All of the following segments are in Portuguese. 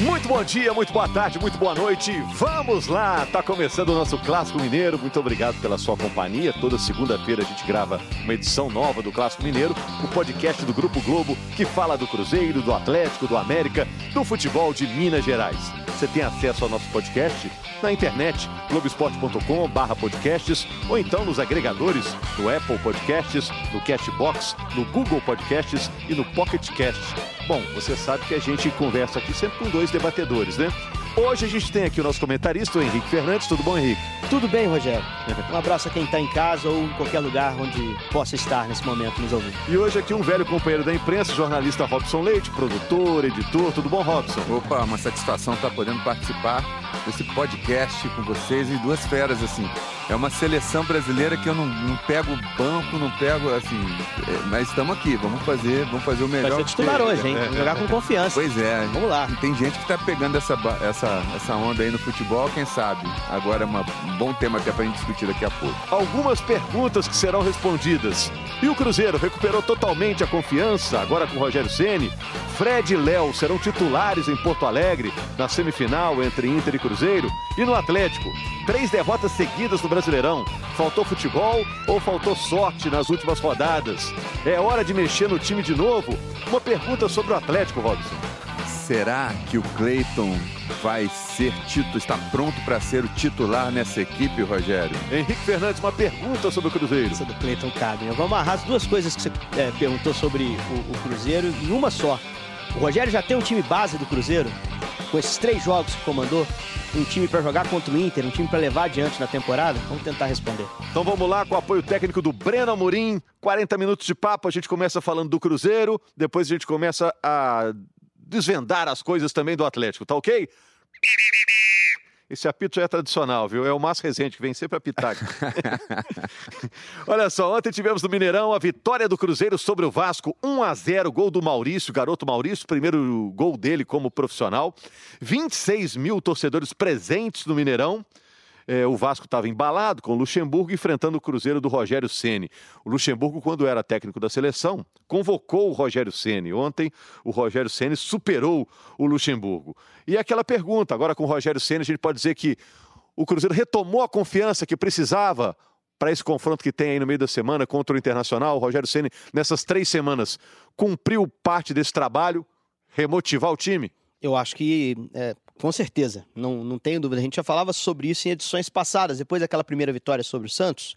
Muito bom dia, muito boa tarde, muito boa noite. Vamos lá, tá começando o nosso Clássico Mineiro. Muito obrigado pela sua companhia. Toda segunda-feira a gente grava uma edição nova do Clássico Mineiro, o podcast do Grupo Globo que fala do Cruzeiro, do Atlético, do América, do futebol de Minas Gerais. Você tem acesso ao nosso podcast na internet, globesport.com podcasts, ou então nos agregadores no Apple Podcasts, no Cashbox, no Google Podcasts e no Pocket Cast. Bom, você sabe que a gente conversa aqui sempre com dois debatedores, né? Hoje a gente tem aqui o nosso comentarista, o Henrique Fernandes. Tudo bom, Henrique? Tudo bem, Rogério. Um abraço a quem está em casa ou em qualquer lugar onde possa estar nesse momento nos ouvindo. E hoje aqui um velho companheiro da imprensa, jornalista Robson Leite, produtor, editor. Tudo bom, Robson? Opa, uma satisfação estar podendo participar desse podcast com vocês e duas feras, assim. É uma seleção brasileira que eu não, não pego banco, não pego, assim. É, mas estamos aqui, vamos fazer, vamos fazer o melhor. Vai ser titular hoje, hein? É, jogar com confiança. Pois é. Vamos lá. Tem gente que está pegando essa, essa, essa onda aí no futebol, quem sabe? Agora é uma, um bom tema até para a gente discutir daqui a pouco. Algumas perguntas que serão respondidas. E o Cruzeiro recuperou totalmente a confiança, agora com o Rogério Ceni. Fred e Léo serão titulares em Porto Alegre na semifinal entre Inter e Cruzeiro. E no Atlético, três derrotas seguidas no Brasileirão. Faltou futebol ou faltou sorte nas últimas rodadas? É hora de mexer no time de novo? Uma pergunta sobre o Atlético, Robson. Será que o Cleiton vai ser título, está pronto para ser o titular nessa equipe, Rogério? Henrique Fernandes, uma pergunta sobre o Cruzeiro. Essa do Cleiton cabe. Vamos amarrar as duas coisas que você é, perguntou sobre o, o Cruzeiro em uma só. O Rogério já tem um time base do Cruzeiro? Com esses três jogos que comandou? um time para jogar contra o Inter, um time para levar adiante na temporada? Vamos tentar responder. Então vamos lá com o apoio técnico do Breno Amorim. 40 minutos de papo, a gente começa falando do Cruzeiro, depois a gente começa a desvendar as coisas também do Atlético, tá ok? Esse apito já é tradicional, viu? É o Márcio Rezende que vem sempre apitar. Olha só, ontem tivemos no Mineirão a vitória do Cruzeiro sobre o Vasco, 1 a 0, gol do Maurício, garoto Maurício, primeiro gol dele como profissional. 26 mil torcedores presentes no Mineirão. É, o Vasco estava embalado com o Luxemburgo enfrentando o Cruzeiro do Rogério Ceni. O Luxemburgo, quando era técnico da seleção, convocou o Rogério Ceni. Ontem, o Rogério Ceni superou o Luxemburgo. E aquela pergunta, agora com o Rogério Ceni, a gente pode dizer que o Cruzeiro retomou a confiança que precisava para esse confronto que tem aí no meio da semana contra o Internacional. O Rogério Ceni nessas três semanas, cumpriu parte desse trabalho, remotivar o time? Eu acho que é, com certeza, não, não tenho dúvida. A gente já falava sobre isso em edições passadas. Depois daquela primeira vitória sobre o Santos,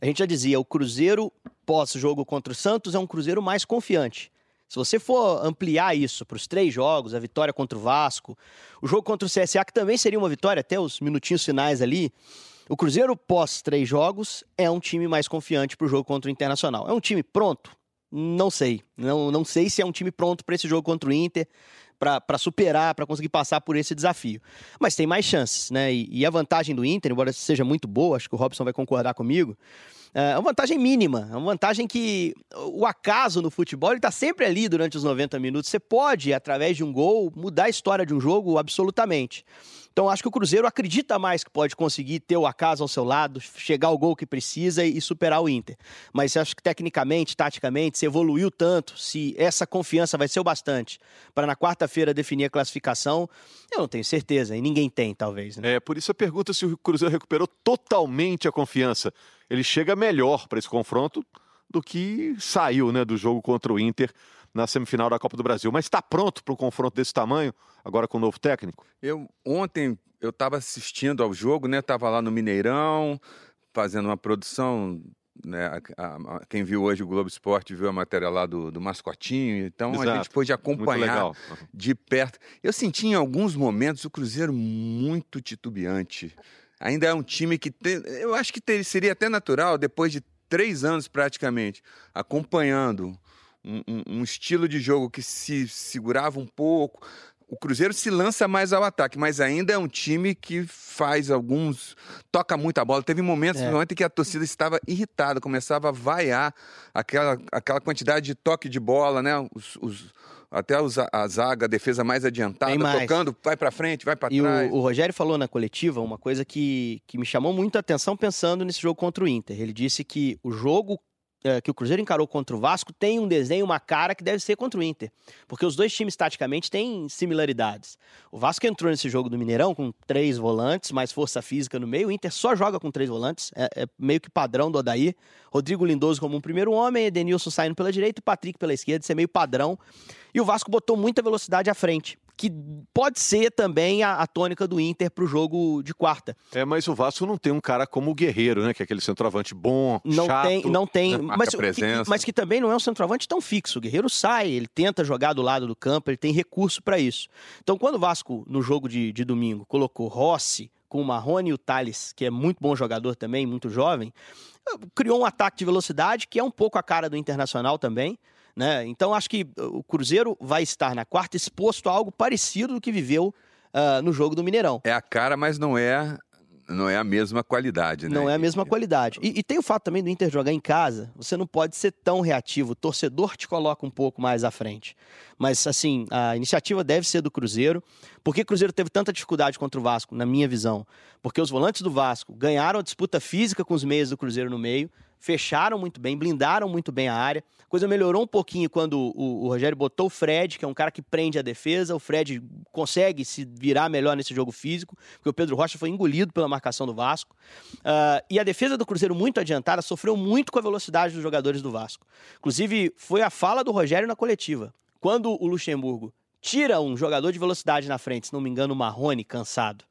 a gente já dizia: o Cruzeiro pós-jogo contra o Santos é um Cruzeiro mais confiante. Se você for ampliar isso para os três jogos, a vitória contra o Vasco, o jogo contra o CSA, que também seria uma vitória até os minutinhos finais ali, o Cruzeiro pós três jogos é um time mais confiante para o jogo contra o Internacional. É um time pronto? Não sei. Não, não sei se é um time pronto para esse jogo contra o Inter para superar, para conseguir passar por esse desafio. Mas tem mais chances, né? E, e, a vantagem do Inter, embora seja muito boa, acho que o Robson vai concordar comigo, é uma vantagem mínima, é uma vantagem que o acaso no futebol está sempre ali durante os 90 minutos. Você pode, através de um gol, mudar a história de um jogo absolutamente. Então acho que o Cruzeiro acredita mais que pode conseguir ter o acaso ao seu lado, chegar ao gol que precisa e superar o Inter. Mas acho que tecnicamente, taticamente, se evoluiu tanto, se essa confiança vai ser o bastante para na quarta-feira definir a classificação, eu não tenho certeza, e ninguém tem, talvez. Né? É, por isso a pergunta se o Cruzeiro recuperou totalmente a confiança. Ele chega melhor para esse confronto do que saiu né, do jogo contra o Inter na semifinal da Copa do Brasil. Mas está pronto para um confronto desse tamanho, agora com o novo técnico? Eu ontem eu estava assistindo ao jogo, né? Estava lá no Mineirão, fazendo uma produção. Né, a, a, quem viu hoje o Globo Esporte viu a matéria lá do, do mascotinho, então Exato. a gente pôde acompanhar de perto. Eu senti em alguns momentos o Cruzeiro muito titubeante. Ainda é um time que tem, eu acho que ter, seria até natural, depois de três anos praticamente, acompanhando um, um, estilo de jogo que se segurava um pouco. O Cruzeiro se lança mais ao ataque, mas ainda é um time que faz alguns. toca muita bola. Teve momentos é. ontem que a torcida estava irritada, começava a vaiar aquela, aquela quantidade de toque de bola, né? Os, os, até a zaga, a defesa mais adiantada, mais. tocando, vai para frente, vai para trás. E o, o, Rogério falou na coletiva uma coisa que, que me chamou muito a atenção pensando nesse jogo contra o Inter. Ele disse que o jogo que o Cruzeiro encarou contra o Vasco tem um desenho, uma cara que deve ser contra o Inter. Porque os dois times, taticamente, têm similaridades. O Vasco entrou nesse jogo do Mineirão com três volantes, mais força física no meio. O Inter só joga com três volantes. É, é meio que padrão do Odaí. Rodrigo Lindoso como um primeiro homem, Edenilson saindo pela direita e Patrick pela esquerda. Isso é meio padrão. E o Vasco botou muita velocidade à frente que pode ser também a, a tônica do Inter para o jogo de quarta. É, mas o Vasco não tem um cara como o Guerreiro, né? Que é aquele centroavante bom, não chato. Tem, não tem, né? mas. Que, mas que também não é um centroavante tão fixo. O Guerreiro sai, ele tenta jogar do lado do campo, ele tem recurso para isso. Então, quando o Vasco, no jogo de, de domingo, colocou Rossi com o Marrone e o Thales, que é muito bom jogador também, muito jovem, criou um ataque de velocidade que é um pouco a cara do Internacional também. Né? Então acho que o Cruzeiro vai estar na quarta exposto a algo parecido do que viveu uh, no jogo do Mineirão. É a cara, mas não é não é a mesma qualidade, né? Não é a mesma qualidade. E, e, tem o fato também do Inter jogar em casa, você não pode ser tão reativo. O torcedor te coloca um pouco mais à frente. Mas, assim, a iniciativa deve ser do Cruzeiro. Por que o Cruzeiro teve tanta dificuldade contra o Vasco, na minha visão? Porque os volantes do Vasco ganharam a disputa física com os meias do Cruzeiro no meio, fecharam muito bem, blindaram muito bem a área. A coisa melhorou um pouquinho quando o, o, Rogério botou o Fred, que é um cara que prende a defesa. O Fred consegue se virar melhor nesse jogo físico, porque o Pedro Rocha foi engolido pela marcação do Vasco. Uh, e a defesa do Cruzeiro, muito adiantada, sofreu muito com a velocidade dos jogadores do Vasco. Inclusive, foi a fala do Rogério na coletiva. Quando o Luxemburgo tira um jogador de velocidade na frente, se não me engano, o Marrone, cansado,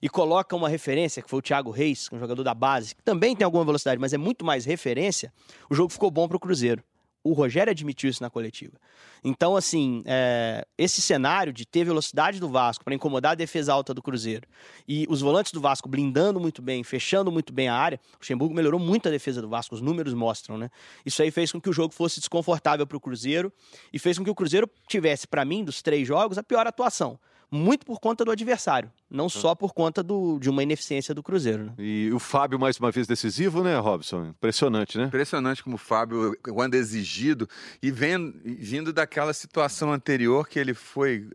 e coloca uma referência, que foi o Thiago Reis, um jogador da base, que também tem alguma velocidade, mas é muito mais referência, o jogo ficou bom para o Cruzeiro. O Rogério admitiu isso na coletiva. Então, assim, é, esse cenário de ter velocidade do Vasco para incomodar a defesa alta do Cruzeiro e os volantes do Vasco blindando muito bem, fechando muito bem a área, o Luxemburgo melhorou muito a defesa do Vasco, os números mostram, né? Isso aí fez com que o jogo fosse desconfortável para o Cruzeiro e fez com que o Cruzeiro tivesse, para mim, dos três jogos, a pior atuação muito por conta do adversário, não hum. só por conta do, de uma ineficiência do Cruzeiro. Né? E o Fábio, mais uma vez, decisivo, né, Robson? Impressionante, né? Impressionante como o Fábio, quando exigido, e vendo, vindo daquela situação anterior que ele foi,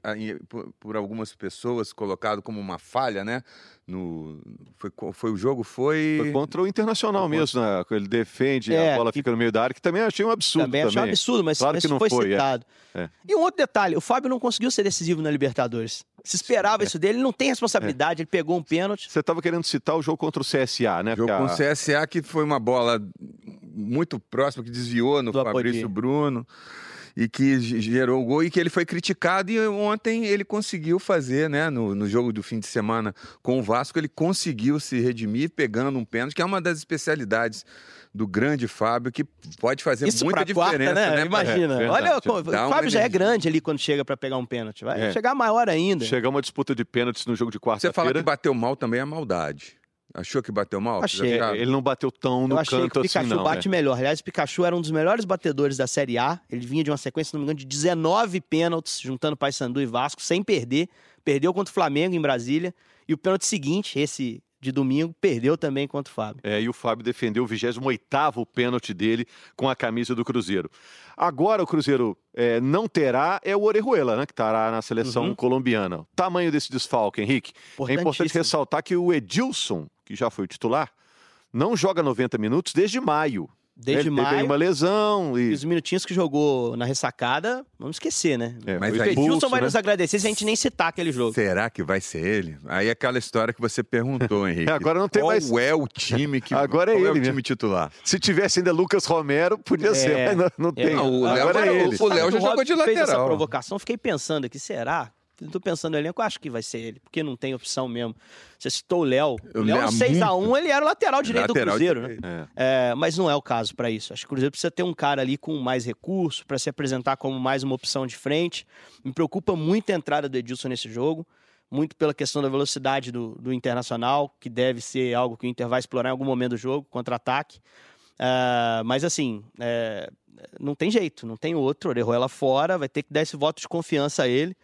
por, algumas pessoas, colocado como uma falha, né? no foi, foi o jogo foi... foi contra o Internacional foi mesmo, né? Ele defende, é, a bola fica no meio da área, que também achei um absurdo. Também, achei um absurdo, mas, claro que não foi, foi é. citado. É. E um outro detalhe, o Fábio não conseguiu ser decisivo na Libertadores. Se esperava é. isso dele, ele não tem responsabilidade, ele pegou um pênalti. Você estava querendo citar o jogo contra o CSA, né? O jogo com o CSA que foi uma bola muito próxima, que desviou no Do Fabrício Bruno e que gerou o gol e que ele foi criticado e ontem ele conseguiu fazer, né, no, no jogo do fim de semana com o Vasco, ele conseguiu se redimir pegando um pênalti, que é uma das especialidades do grande Fábio, que pode fazer Isso muita diferença, quarta, né? né? Imagina. É, Olha, o Fábio já é grande ali quando chega para pegar um pênalti. Vai é. chegar maior ainda. Chegar uma disputa de pênaltis no jogo de quarta-feira. Você fala que bateu mal também é maldade. Achou que bateu mal? Achei. Ele não bateu tão no Eu achei canto que o Pikachu assim, não, bate né? melhor. Aliás, o Pikachu era um dos melhores batedores da Série A. Ele vinha de uma sequência, se não me engano, de 19 pênaltis, juntando Paysandu e Vasco, sem perder. Perdeu contra o Flamengo em Brasília. E o pênalti seguinte, esse de domingo, perdeu também contra o Fábio. É, e o Fábio defendeu o 28º pênalti dele com a camisa do Cruzeiro. Agora o Cruzeiro é, não terá é o Orejuela, né, que estará na seleção uhum. colombiana. O tamanho desse desfalque, Henrique. É importante ressaltar que o Edilson, que já foi o titular, não joga 90 minutos desde maio. Desde ele maio. Teve uma lesão. E... e... os minutinhos que jogou na ressacada, vamos esquecer, né? É, mas o Edilson vai né? nos agradecer se a gente nem citar aquele jogo. Será que vai ser ele? Aí é aquela história que você perguntou, Henrique. É, agora não tem qual mais. Qual é o time que. Agora é ele. é o time né? titular? Se tivesse ainda Lucas Romero, podia é. ser, mas não, não é. tem. Não, o Léo agora é ele. O Léo já jogou de lateral. fez essa provocação, fiquei pensando aqui, será? Estou pensando no elenco, acho que vai ser ele, porque não tem opção mesmo. Você citou o Léo. O Léo, 6x1, ele era o lateral direito lateral do Cruzeiro, né? É. É, mas não é o caso para isso. Acho que o Cruzeiro precisa ter um cara ali com mais recurso, para se apresentar como mais uma opção de frente. Me preocupa muito a entrada do Edilson nesse jogo, muito pela questão da velocidade do, do Internacional, que deve ser algo que o Inter vai explorar em algum momento do jogo, contra-ataque. Uh, mas assim, é, não tem jeito, não tem outro. Orejuela fora, vai ter que dar esse voto de confiança a ele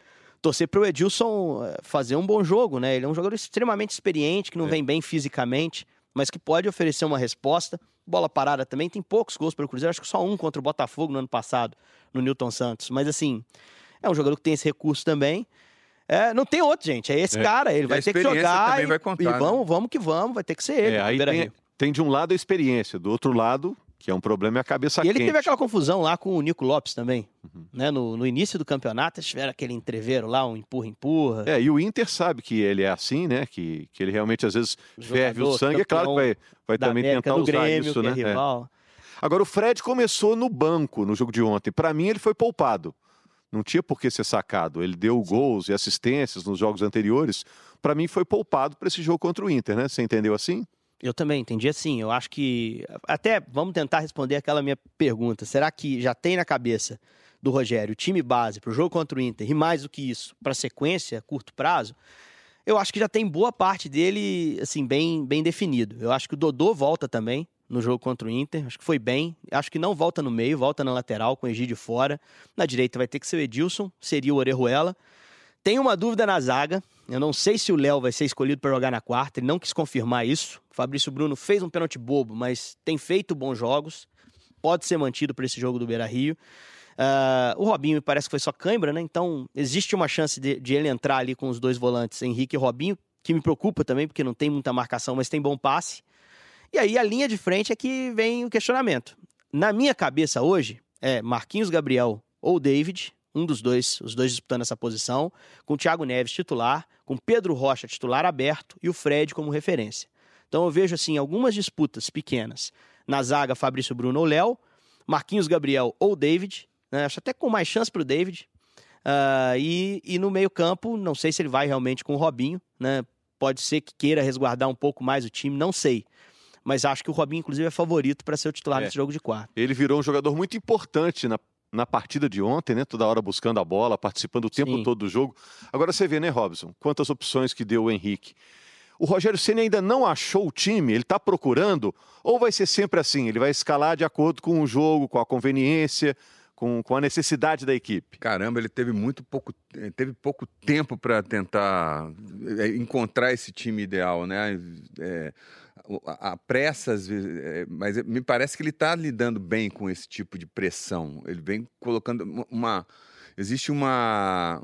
torcer para o Edilson eh, fazer um bom jogo, né? Ele é um jogador extremamente experiente, que não é. vem bem fisicamente, mas que pode oferecer uma resposta. Bola parada também, tem poucos gols pelo Cruzeiro, acho que só um contra o Botafogo no ano passado, no Newton Santos. Mas assim, é um jogador que tem esse recurso também. É, não tem outro, gente. É esse é. cara, ele e vai ter que jogar. E, contar, e vamos, né? vamos que vamos, vai ter que ser ele. É, tem, tem de um lado a experiência, do outro lado Que é um problema é a cabeça E ele quente. teve aquela confusão lá com o Nico Lopes também. Né? No, no início do campeonato, eles tiveram aquele entreveiro lá, um empurra-empurra. É, e o Inter sabe que ele é assim, né? Que, que ele realmente às vezes ferve o sangue. É claro que vai, vai também América, tentar usar Grêmio, isso, que né? é É. rival. Agora, o Fred começou no banco no jogo de ontem. Para mim, ele foi poupado. Não tinha por que ser sacado. Ele deu gols e assistências nos jogos anteriores. Para mim, foi poupado para esse jogo contra o Inter, né? Você entendeu assim? Eu também entendi assim. Eu acho que. Até vamos tentar responder aquela minha pergunta. Será que já tem na cabeça do Rogério time base para o jogo contra o Inter e mais do que isso, para sequência, curto prazo? Eu acho que já tem boa parte dele assim bem, bem definido. Eu acho que o Dodô volta também no jogo contra o Inter. Acho que foi bem. Acho que não volta no meio, volta na lateral com o Egídio fora. Na direita vai ter que ser o Edilson, seria o Orejuela. Tem uma dúvida na zaga. Eu não sei se o Léo vai ser escolhido para jogar na quarta. Ele não quis confirmar isso. O Fabrício Bruno fez um pênalti bobo, mas tem feito bons jogos. Pode ser mantido para esse jogo do Beira Rio. Ah, o Robinho me parece que foi só cãibra, né? Então existe uma chance de, de ele entrar ali com os dois volantes, Henrique e Robinho, que me preocupa também, porque não tem muita marcação, mas tem bom passe. E aí a linha de frente é que vem o questionamento. Na minha cabeça hoje é Marquinhos Gabriel ou David, um dos dois, os dois disputando essa posição, com o Thiago Neves titular, com Pedro Rocha titular aberto e o Fred como referência. Então eu vejo assim algumas disputas pequenas. Na zaga, Fabrício Bruno ou Léo, Marquinhos Gabriel ou David, né? acho até com mais chance para o David. Ah, e, e no meio-campo, não sei se ele vai realmente com o Robinho, né? Pode ser que queira resguardar um pouco mais o time, não sei. Mas acho que o Robinho, inclusive, é favorito para ser o titular É. nesse jogo de quarto. Ele virou um jogador muito importante na, na partida de ontem, né? Toda hora buscando a bola, participando o tempo Sim. todo do jogo. Agora você vê, né, Robson? Quantas opções que deu o Henrique. O Rogério Ceni ainda não achou o time, ele está procurando, ou vai ser sempre assim? Ele vai escalar de acordo com o jogo, com a conveniência, com, com a necessidade da equipe. Caramba, ele teve muito pouco, eh, teve pouco tempo para tentar eh, encontrar esse time ideal, né? É, a, pressa, às vezes, é, mas me parece que ele está lidando bem com esse tipo de pressão. Ele vem colocando uma- existe uma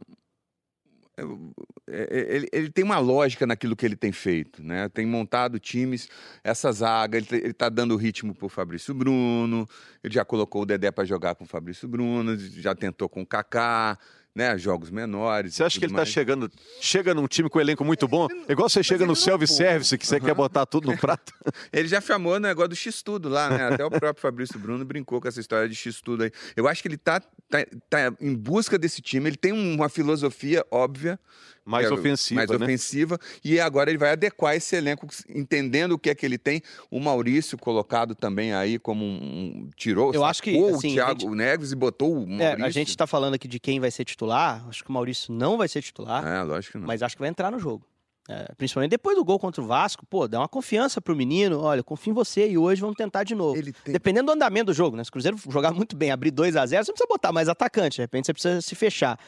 ele, ele tem uma lógica naquilo que ele tem feito, né? Tem montado times, essa zaga, ele, ele tá dando ritmo pro Fabrício Bruno, ele já colocou o Dedé para jogar com o Fabrício Bruno, já tentou com o Kaká, né? Jogos menores. Você acha que ele está mais. chegando, chega num time com um elenco muito bom? Igual você chega no não- self-service, que você quer botar tudo no prato. Ele já chamou o negócio do X-Tudo lá, né? Até o próprio Fabrício Bruno brincou com essa história de X-Tudo aí. Eu acho que ele tá, tá, tá em busca desse time, ele tem uma filosofia óbvia. Mais é ofensiva, mais né? ofensiva, e agora ele vai adequar esse elenco, entendendo o que é que ele tem. O Maurício colocado também aí como um. tirou, Eu acho que, assim, o Thiago gente- Neves e botou o É, Maurício. a gente está falando aqui de quem vai ser titular. Acho que o Maurício não vai ser titular, É, lógico que não. mas acho que vai entrar no jogo. É, principalmente depois do gol contra o Vasco, pô, dá uma confiança pro menino. Olha, confio em você e hoje vamos tentar de novo. Tem. Dependendo do andamento do jogo, né? Se o Cruzeiro jogar muito bem, abrir 2 a 0 você não precisa botar mais atacante, de repente você precisa se fechar.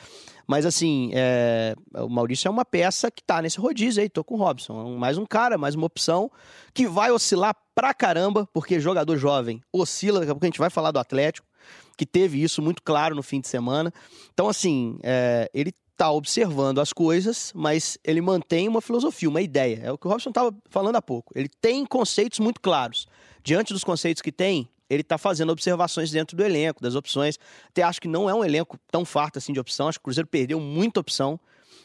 Mas assim, é, o Maurício é uma peça que tá nesse rodízio aí, tô com o Robson. É mais um cara, mais uma opção que vai oscilar pra caramba, porque jogador jovem oscila, daqui a pouco a gente vai falar do Atlético, que teve isso muito claro no fim de semana. Então, assim, é, ele tá observando as coisas, mas ele mantém uma filosofia, uma ideia. É o que o Robson estava falando há pouco. Ele tem conceitos muito claros. Diante dos conceitos que tem, ele está fazendo observações dentro do elenco, das opções. Até acho que não é um elenco tão farto assim de opção. Acho que o Cruzeiro perdeu muita opção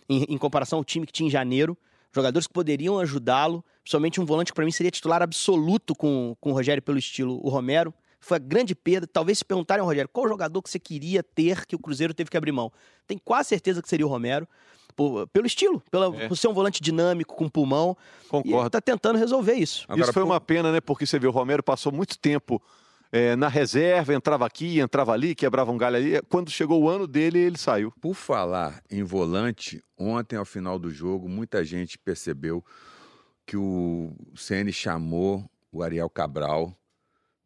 em, em comparação ao time que tinha em janeiro. Jogadores que poderiam ajudá-lo. Principalmente um volante que para mim seria titular absoluto com, com o Rogério pelo estilo o Romero. Foi a grande perda. Talvez se perguntarem ao Rogério qual jogador que você queria ter que o Cruzeiro teve que abrir mão. Tenho quase certeza que seria o Romero. Por- pelo estilo, pela, É. por ser um volante dinâmico, com pulmão. E ele Concordo. tá tentando resolver isso. Agora, Isso foi por- uma pena, né? Porque você vê, o Romero passou muito tempo eh, na reserva, entrava aqui, entrava ali, quebrava um galho ali. Quando chegou o ano dele, ele saiu. Por falar em volante, ontem ao final do jogo, muita gente percebeu que o CN chamou o Ariel Cabral,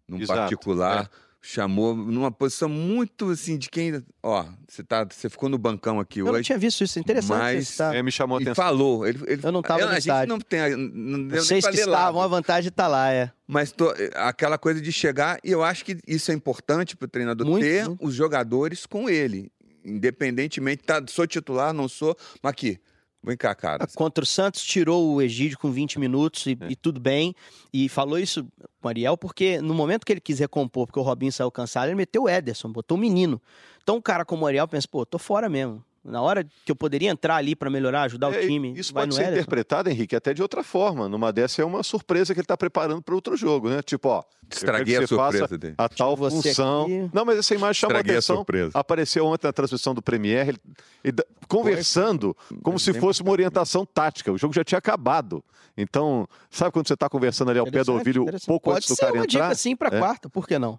num Exato, particular, chamou numa posição muito assim de quem, ó, você tá, você ficou no bancão aqui Eu não hoje. tinha visto isso. Interessante. Mas- tá- É, me chamou a E atenção. falou, ele, ele- Eu não tava no a gente estádio. não tem, não deu Vocês que estavam, a vantagem tá lá, é. mas tô- aquela coisa de chegar, e eu acho que isso é importante para o treinador Muito, ter muito. os jogadores com ele. Independentemente, tá, sou titular, não sou, mas aqui, Vem cá, cara. Contra o Santos, tirou o Egídio com 20 minutos e, é. e, tudo bem. E falou isso com o Ariel, porque no momento que ele quis recompor, porque o Robinho saiu cansado, ele meteu o Ederson, botou o menino. Então, um cara como o Ariel pensa, pô, tô fora mesmo. Na hora que eu poderia entrar ali para melhorar, ajudar é, o time. Isso pode ser Ederson. interpretado, Henrique, até de outra forma. Numa dessa é uma surpresa que ele está preparando para outro jogo, né? Tipo, ó, Estraguei a surpresa dele. A tal tipo função. Aqui... Não, mas essa imagem chamou a atenção. A Apareceu ontem na transmissão do Premier, ele, ele, conversando Foi. como se fosse uma orientação tática. O jogo já tinha acabado. Então, sabe quando você está conversando ali ao pé do ouvido, pouco Pode antes do cara entrar? Pode ser uma dica sim para é. quarta, por que não?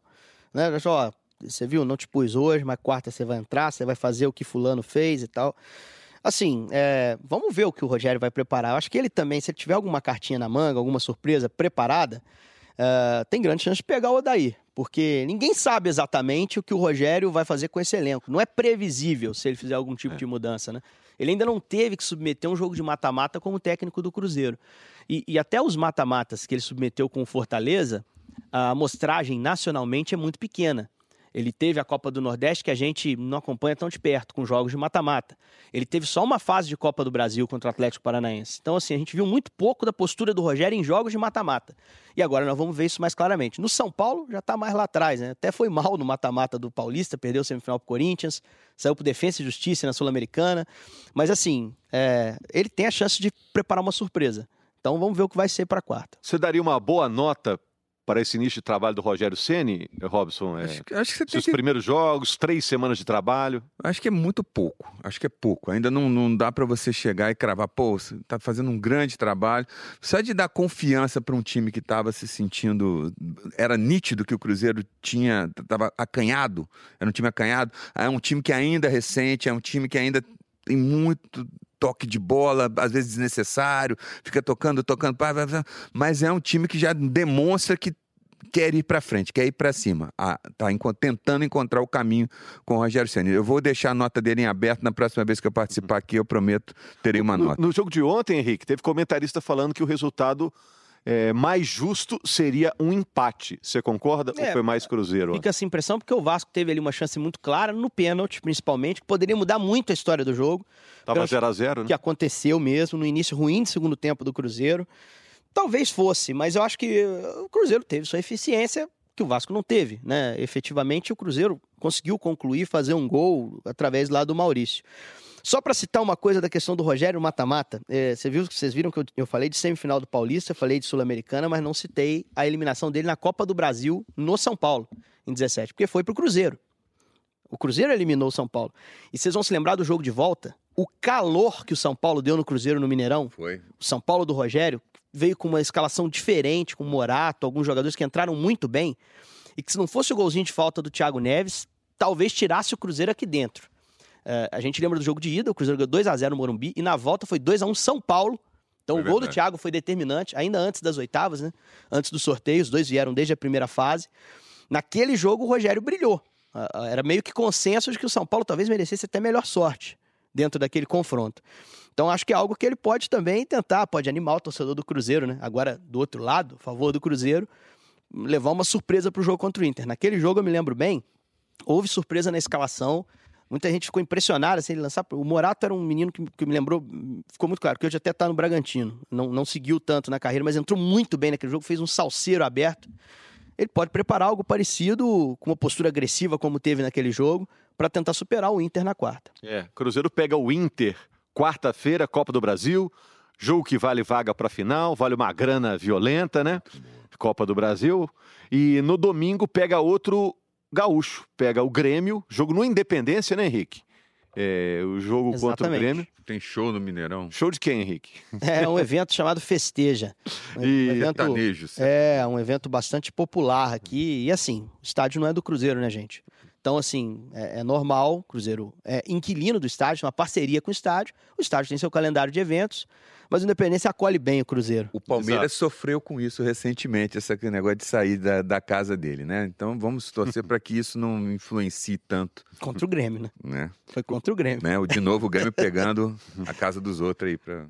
Né? Ó, você viu, não te pus hoje, mas quarta você vai entrar, você vai fazer o que fulano fez e tal. Assim, é, vamos ver o que o Rogério vai preparar. Eu acho que ele também, se ele tiver alguma cartinha na manga, alguma surpresa preparada, é, tem grande chance de pegar o Odair. Porque ninguém sabe exatamente o que o Rogério vai fazer com esse elenco. Não é previsível se ele fizer algum tipo é. de mudança, né? Ele ainda não teve que submeter um jogo de mata-mata como técnico do Cruzeiro. E, e até os mata-matas que ele submeteu com o Fortaleza, a amostragem nacionalmente é muito pequena. Ele teve a Copa do Nordeste que a gente não acompanha tão de perto, com jogos de mata-mata. Ele teve só uma fase de Copa do Brasil contra o Atlético Paranaense. Então, assim, a gente viu muito pouco da postura do Rogério em jogos de mata-mata. E agora nós vamos ver isso mais claramente. No São Paulo, já está mais lá atrás, né? Até foi mal no mata-mata do Paulista, perdeu o semifinal para o Corinthians, saiu para Defesa e Justiça na Sul-Americana. Mas, assim, é... ele tem a chance de preparar uma surpresa. Então vamos ver o que vai ser para quarta. Você daria uma boa nota para esse início de trabalho do Rogério Ceni, Robson? É, acho, acho que você tem Os que... primeiros jogos, três semanas de trabalho. Acho que é muito pouco. Acho que é pouco. Ainda não, não dá para você chegar e cravar, pô, você está fazendo um grande trabalho. Só de dar confiança para um time que estava se sentindo. Era nítido que o Cruzeiro tinha. estava acanhado. Era um time acanhado. É um time que ainda é recente, é um time que ainda tem muito toque de bola, às vezes desnecessário, fica tocando, tocando, mas é um time que já demonstra que quer ir para frente, quer ir para cima. Ah, tá tentando encontrar o caminho com o Rogério Senna. Eu vou deixar a nota dele em aberto na próxima vez que eu participar aqui, eu prometo terei uma nota. No, no jogo de ontem, Henrique, teve comentarista falando que o resultado é, mais justo seria um empate. Você concorda é, ou foi mais Cruzeiro? Fica essa impressão porque o Vasco teve ali uma chance muito clara no pênalti, principalmente, que poderia mudar muito a história do jogo. Tava 0 a 0 né? Que aconteceu mesmo no início ruim do segundo tempo do Cruzeiro. Talvez fosse, mas eu acho que o Cruzeiro teve sua eficiência que o Vasco não teve, né? Efetivamente o Cruzeiro conseguiu concluir, fazer um gol através lá do Maurício. Só para citar uma coisa da questão do Rogério mata-mata, é, você viu, vocês viram que eu, eu, falei de semifinal do Paulista, falei de Sul-Americana, mas não citei a eliminação dele na Copa do Brasil no São Paulo, em 17, porque foi pro Cruzeiro. O Cruzeiro eliminou o São Paulo. E vocês vão se lembrar do jogo de volta? O calor que o São Paulo deu no Cruzeiro no Mineirão. Foi. O São Paulo do Rogério veio com uma escalação diferente, com o Morato, alguns jogadores que entraram muito bem. E que se não fosse o golzinho de falta do Thiago Neves, talvez tirasse o Cruzeiro aqui dentro. Uh, a gente lembra do jogo de ida, o Cruzeiro ganhou 2x0 no Morumbi, e na volta foi 2x1 São Paulo. Então é o gol do Thiago foi determinante, ainda antes das oitavas, né? Antes do sorteio, os dois vieram desde a primeira fase. Naquele jogo o Rogério brilhou. Uh, era meio que consenso de que o São Paulo talvez merecesse até melhor sorte dentro daquele confronto. Então acho que é algo que ele pode também tentar, pode animar o torcedor do Cruzeiro, né? Agora, do outro lado, a favor do Cruzeiro, levar uma surpresa para o jogo contra o Inter. Naquele jogo eu me lembro bem, houve surpresa na escalação, Muita gente ficou impressionada assim, ele lançar. O Morato era um menino que, que me lembrou, ficou muito claro, que hoje até está no Bragantino. Não, não seguiu tanto na carreira, mas entrou muito bem naquele jogo, fez um salseiro aberto. Ele pode preparar algo parecido, com uma postura agressiva, como teve naquele jogo, para tentar superar o Inter na quarta. É, Cruzeiro pega o Inter quarta-feira, Copa do Brasil. Jogo que vale vaga para final, vale uma grana violenta, né? Copa do Brasil. E no domingo pega outro gaúcho. Pega o Grêmio, jogo no Independência, né, Henrique? É, o jogo Exatamente. contra o Grêmio. Tem show no Mineirão. Show de quem, Henrique? É um evento chamado Festeja. Um e evento, É, um evento bastante popular aqui. E assim, o estádio não é do Cruzeiro, né, gente? Então, assim, é, é, normal, o Cruzeiro é inquilino do estádio, uma parceria com o estádio. O estádio tem seu calendário de eventos mas o Independência acolhe bem o Cruzeiro. O Palmeiras Exato. sofreu com isso recentemente, esse negócio de sair da, da casa dele, né? Então vamos torcer para que isso não influencie tanto. Contra o Grêmio, né? né? Foi contra o Grêmio. Né? De novo o Grêmio pegando a casa dos outros aí para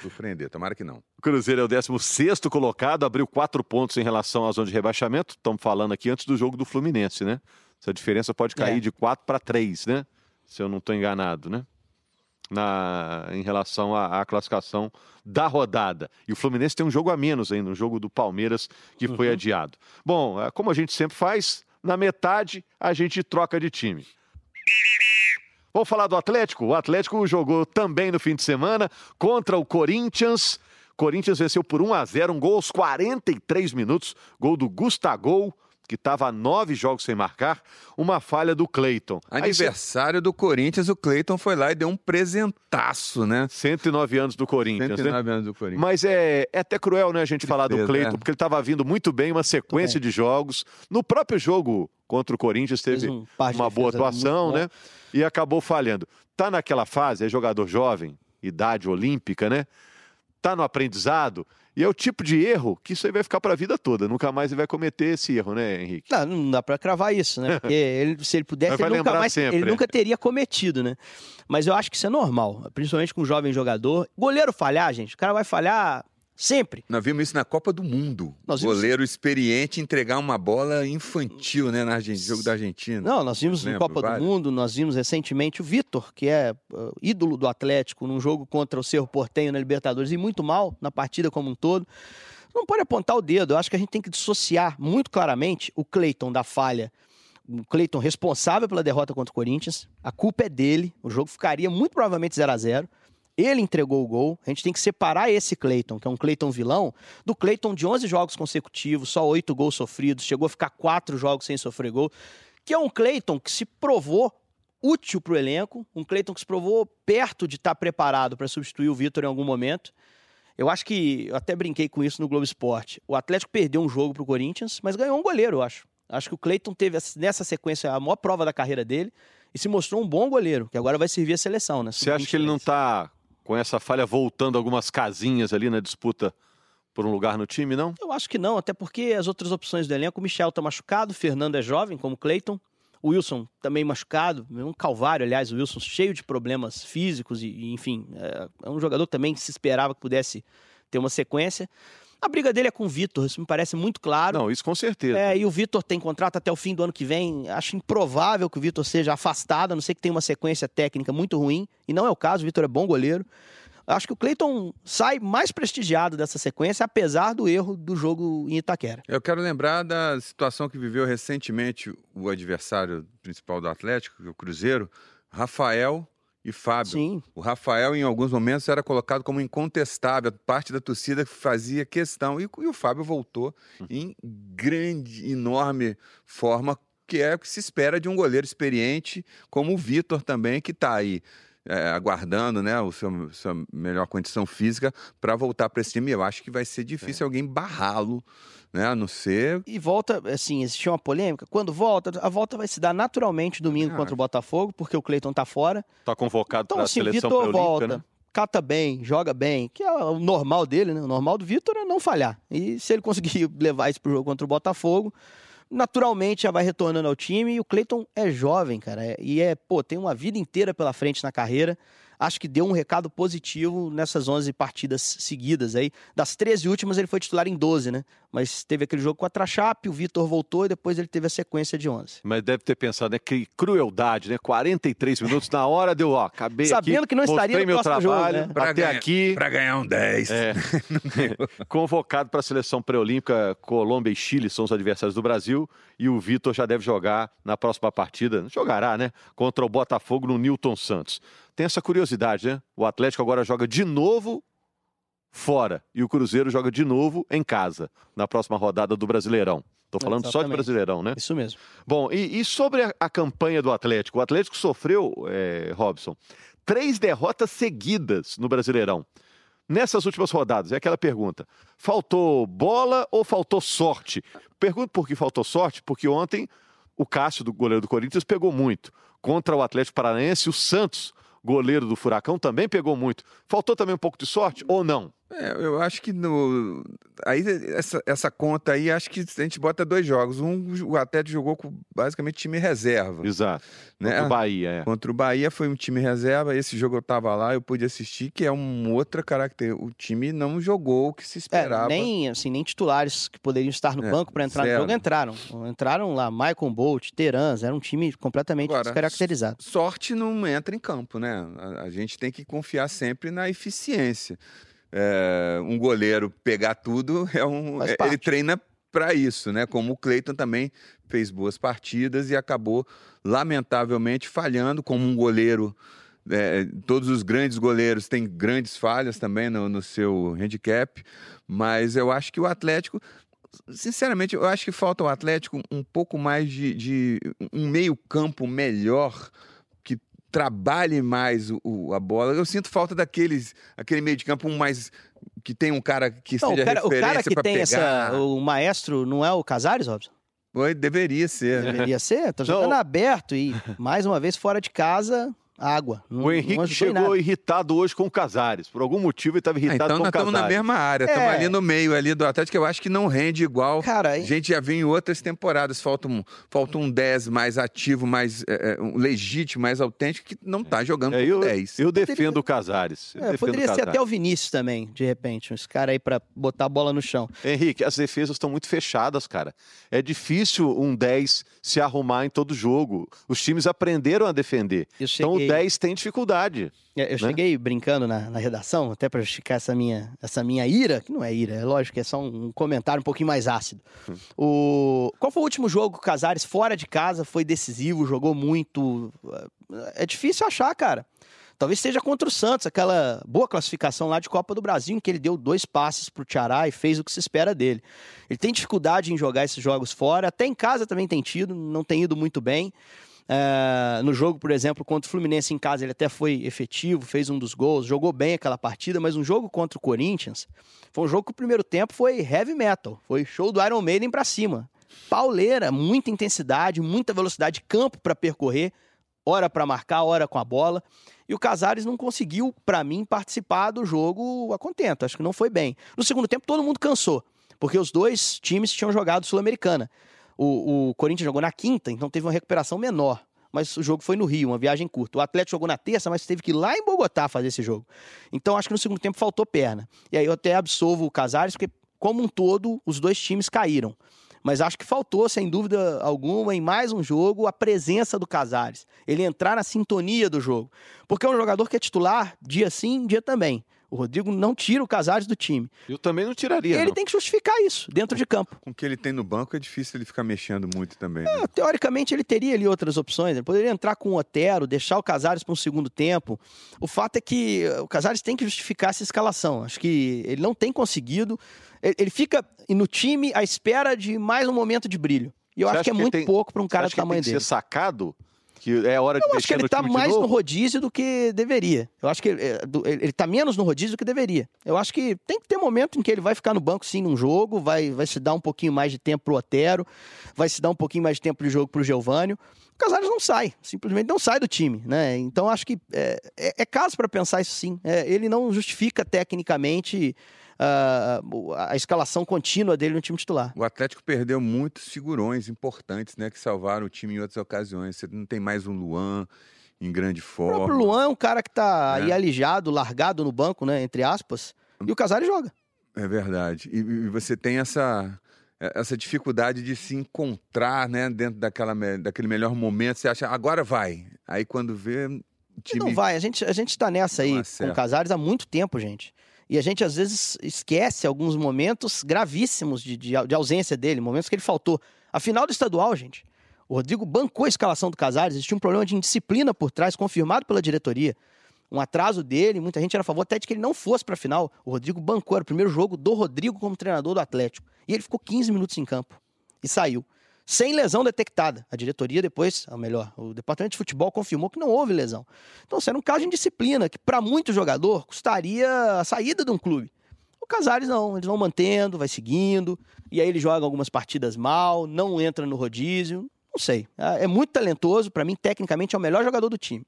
surpreender. Tomara que não. O Cruzeiro é o 16 colocado, abriu quatro pontos em relação à zona de rebaixamento. Estamos falando aqui antes do jogo do Fluminense, né? Essa diferença pode cair é. de 4 para 3, né? Se eu não estou enganado, né? na, em relação à, à, classificação da rodada. E o Fluminense tem um jogo a menos ainda, um jogo do Palmeiras que foi uhum. adiado. Bom, é, como a gente sempre faz, na metade a gente troca de time. Vamos falar do Atlético? O Atlético jogou também no fim de semana contra o Corinthians. Corinthians venceu por 1 a 0, um gol aos 43 minutos, gol do Gustavo que estava a nove jogos sem marcar, uma falha do Cleiton. Aniversário cê... do Corinthians, o Cleiton foi lá e deu um presentaço, né? 109 anos do Corinthians, 109 né? anos do Corinthians. Mas é, é até cruel, né, a gente Tristeza, falar do Cleiton, é. porque ele estava vindo muito bem, uma sequência de jogos. No próprio jogo contra o Corinthians teve um uma boa atuação, né? E acabou falhando. Tá naquela fase, é jogador jovem, idade olímpica, né? Tá no aprendizado e é o tipo de erro que isso aí vai ficar para a vida toda. Nunca mais ele vai cometer esse erro, né, Henrique? Não, não dá para cravar isso, né? Porque ele, se ele pudesse, ele nunca, mais, ele nunca teria cometido, né? Mas eu acho que isso é normal, principalmente com um jovem jogador. Goleiro falhar, gente, o cara vai falhar Sempre. Nós vimos isso na Copa do Mundo. Nós Goleiro vimos... experiente entregar uma bola infantil, né, no jogo da Argentina. Não, nós vimos na Copa do Mundo, nós vimos recentemente o Vitor, que é uh, ídolo do Atlético, num jogo contra o Cerro Portenho na Libertadores, e muito mal na partida como um todo. Não pode apontar o dedo, eu acho que a gente tem que dissociar muito claramente o Cleiton da falha. O Cleiton responsável pela derrota contra o Corinthians, a culpa é dele, o jogo ficaria muito provavelmente 0 a 0 ele entregou o gol. A gente tem que separar esse Cleiton, que é um Cleiton vilão, do Cleiton de 11 jogos consecutivos, só 8 gols sofridos, chegou a ficar 4 jogos sem sofrer gol, que é um Cleiton que se provou útil para o elenco, um Cleiton que se provou perto de estar tá preparado para substituir o Vitor em algum momento. Eu acho que, eu até brinquei com isso no Globo Esporte, o Atlético perdeu um jogo para o Corinthians, mas ganhou um goleiro, eu acho. Acho que o Cleiton teve nessa sequência a maior prova da carreira dele e se mostrou um bom goleiro, que agora vai servir a seleção, né? Você acha que ele não está com essa falha voltando algumas casinhas ali na disputa por um lugar no time, não? Eu acho que não, até porque as outras opções do elenco, o Michel está machucado, o Fernando é jovem, como Cleiton, o Wilson também machucado, um calvário, aliás, o Wilson cheio de problemas físicos e, enfim, é, é um jogador também que se esperava que pudesse ter uma sequência. A briga dele é com o Vitor, isso me parece muito claro. Não, isso com certeza. É, e o Vitor tem contrato até o fim do ano que vem. Acho improvável que o Vitor seja afastado, a não ser que tenha uma sequência técnica muito ruim. E não é o caso, o Vitor é bom goleiro. Acho que o Cleiton sai mais prestigiado dessa sequência, apesar do erro do jogo em Itaquera. Eu quero lembrar da situação que viveu recentemente o adversário principal do Atlético, é o Cruzeiro, Rafael e Fábio. Sim. O Rafael, em alguns momentos, era colocado como incontestável, parte da torcida fazia questão. E, e o Fábio voltou em grande, enorme forma, que é o que se espera de um goleiro experiente, como o Vitor também, que está aí. É, aguardando né, seu, sua melhor condição física para voltar para esse time. Eu acho que vai ser difícil é. alguém barrá-lo né? A não ser. E volta, assim, existe uma polêmica. Quando volta, a volta vai se dar naturalmente domingo ah, contra o Botafogo, porque o Cleiton tá fora. Tá convocado então, para assim, seleção Vitor volta. Né? Cata bem, joga bem, que é o normal dele, né? O normal do Vitor é não falhar. E se ele conseguir levar isso pro jogo contra o Botafogo, naturalmente já vai retornando ao time. E o Cleiton é jovem, cara. E é, pô, tem uma vida inteira pela frente na carreira acho que deu um recado positivo nessas 11 partidas seguidas aí. Das 13 últimas ele foi titular em 12, né? Mas teve aquele jogo com a Trachape, o Vitor voltou e depois ele teve a sequência de 11. Mas deve ter pensado, né? Que crueldade, né? 43 minutos na hora deu, ó, acabei Sabendo aqui, que não estaria no meu trabalho, jogo, né? Pra até ganhar, aqui. Pra ganhar um 10. É. Convocado para a seleção pré-olímpica, Colômbia e Chile são os adversários do Brasil e o Vitor já deve jogar na próxima partida, jogará, né? Contra o Botafogo no Newton Santos tem essa curiosidade, né? O Atlético agora joga de novo fora e o Cruzeiro joga de novo em casa na próxima rodada do Brasileirão. Estou falando Exatamente. só de Brasileirão, né? Isso mesmo. Bom, e, e sobre a, a, campanha do Atlético? O Atlético sofreu, é, Robson, três derrotas seguidas no Brasileirão. Nessas últimas rodadas, é aquela pergunta: faltou bola ou faltou sorte? Pergunto por que faltou sorte, porque ontem o Cássio, do goleiro do Corinthians, pegou muito. Contra o Atlético Paranaense, o Santos goleiro do Furacão, também pegou muito. Faltou também um pouco de sorte ou não? É, eu acho que no. Aí, essa, essa conta aí, acho que a gente bota dois jogos. Um, o Atlético jogou com basicamente time reserva. Exato. Né? Contra o Bahia, é. Contra o Bahia foi um time reserva. Esse jogo eu tava lá, eu pude assistir, que é uma outra característica. O time não jogou o que se É, esperava. nem, assim, nem titulares que poderiam estar no É, banco para entrar zero. no jogo entraram. Entraram lá Michael Bolt, Terans, era um time completamente Agora, descaracterizado. Sorte não entra em campo, né? A, a gente tem que confiar sempre na eficiência. É, um goleiro pegar tudo é um. É- ele treina para isso, né? Como o Cleiton também fez boas partidas e acabou, lamentavelmente, falhando como um goleiro. é, todos os grandes goleiros têm grandes falhas também no, no seu handicap, mas eu acho que o Atlético, sinceramente, eu acho que falta ao Atlético um pouco mais de, de um meio-campo melhor trabalhe mais o- o- a bola. Eu sinto falta daqueles, aquele meio de campo um mais que tem um cara que Não, seja o, cara, o referência cara que para tem pegar. essa. O maestro não é o Casares, Robson? Oi, deveria ser. Deveria ser? Tá jogando Não. aberto e, mais uma vez, fora de casa, água. Não, O Henrique chegou nada. irritado hoje com o Casares. Por algum motivo ele estava Ah, irritado então com nós o estamos Casares. na mesma área, estamos É. ali no meio ali do Atlético, eu acho que não rende igual. Cara, A gente já viu em outras temporadas, falta um, falta um 10 mais ativo, mais é, é, um legítimo, mais autêntico, que não tá jogando É, eu, 10. eu defendo o Casares. Eu é, defendo poderia ser até o Vinícius também, de repente. Esse cara aí pra botar a bola no chão. Henrique, as defesas estão muito fechadas, cara. É difícil um 10 se arrumar em todo jogo. Os times aprenderam a defender. Eu Então cheguei- 10 tem dificuldade. É, Eu cheguei brincando na, na redação, até para justificar essa minha, essa minha ira, que não é ira, é lógico é só um, um comentário um pouquinho mais ácido. O... Qual foi o último jogo que o Casares, fora de casa, foi decisivo, jogou muito? É difícil achar, cara. Talvez seja contra o Santos, aquela boa classificação lá de Copa do Brasil, em que ele deu dois passes pro Tiará e fez o que se espera dele. Ele tem dificuldade em jogar esses jogos fora, até em casa também tem tido, não tem ido muito bem. É, no jogo, por exemplo, contra o Fluminense em casa, ele até foi efetivo, fez um dos gols, jogou bem aquela partida, mas um jogo contra o Corinthians foi um jogo que o primeiro tempo foi heavy metal, foi show do Iron Maiden pra cima. Pauleira, muita intensidade, muita velocidade, campo para percorrer, hora para marcar, hora com a bola. E o Casares não conseguiu, para mim, participar do jogo a contento. Acho que não foi bem. No segundo tempo, todo mundo cansou, porque os dois times tinham jogado Sul-Americana. O, o Corinthians jogou na quinta, então teve uma recuperação menor. Mas o jogo foi no Rio, uma viagem curta. O Atlético jogou na terça, mas teve que ir lá em Bogotá fazer esse jogo. Então acho que no segundo tempo faltou perna. E aí eu até absolvo o Casares, porque, como um todo, os dois times caíram. Mas acho que faltou, sem dúvida alguma, em mais um jogo, a presença do Casares. Ele entrar na sintonia do jogo. Porque é um jogador que é titular dia sim, dia também. O Rodrigo não tira o Casares do time. Eu também não tiraria. ele não. tem que justificar isso dentro de campo. Com o que ele tem no banco é difícil ele ficar mexendo muito também. né? Ah, Teoricamente, ele teria ali outras opções. Ele poderia entrar com o Otero, deixar o Casares para um segundo tempo. O fato é que o Casares tem que justificar essa escalação. Acho que ele não tem conseguido. Ele ele fica no time à espera de mais um momento de brilho. E eu Você acho que é que muito tem- pouco para um Você cara acha do que ele tamanho tem que dele. ser sacado? Que é hora de Eu acho mexer que ele tá de mais no rodízio do que deveria. Eu acho que ele, é, do- ele ele tá menos no rodízio do que deveria. Eu acho que tem que ter momento em que ele vai ficar no banco sim num jogo, vai, vai se dar um pouquinho mais de tempo pro Otero, vai se dar um pouquinho mais de tempo de jogo pro Geovânio. O Casares não sai, simplesmente não sai do time, né? Então acho que é, é, é caso para pensar isso sim. É, ele não justifica tecnicamente ah, a escalação contínua dele no time titular. O Atlético perdeu muitos figurões importantes, né? Que salvaram o time em outras ocasiões. Você não tem mais um Luan em grande O forma. próprio Luan é um cara que tá É. aí alijado, largado no banco, né? Entre aspas. E o Casares joga. É verdade. E, e você tem essa essa dificuldade de se encontrar, né, dentro daquela daquele melhor momento. Você acha agora vai. Aí quando vê o E time não vai, a gente, a gente tá nessa aí com o Casares há muito tempo, gente. E a gente às vezes esquece alguns momentos gravíssimos de, de, de ausência dele, momentos que ele faltou. A final do estadual, gente. O Rodrigo bancou a escalação do Casares, existia um problema de indisciplina por trás, confirmado pela diretoria. Um atraso dele, muita gente era a favor até de que ele não fosse pra final. O Rodrigo bancou, era o primeiro jogo do Rodrigo como treinador do Atlético. E ele ficou 15 minutos em campo e saiu. Sem lesão detectada. A diretoria depois, ou melhor, o departamento de futebol confirmou que não houve lesão. Então, isso era um caso de indisciplina, que para muito jogador custaria a saída de um clube. O Casares não, eles vão mantendo, vai seguindo, e aí ele joga algumas partidas mal, não entra no rodízio. Não sei. É, é muito talentoso, para mim, tecnicamente, é o melhor jogador do time.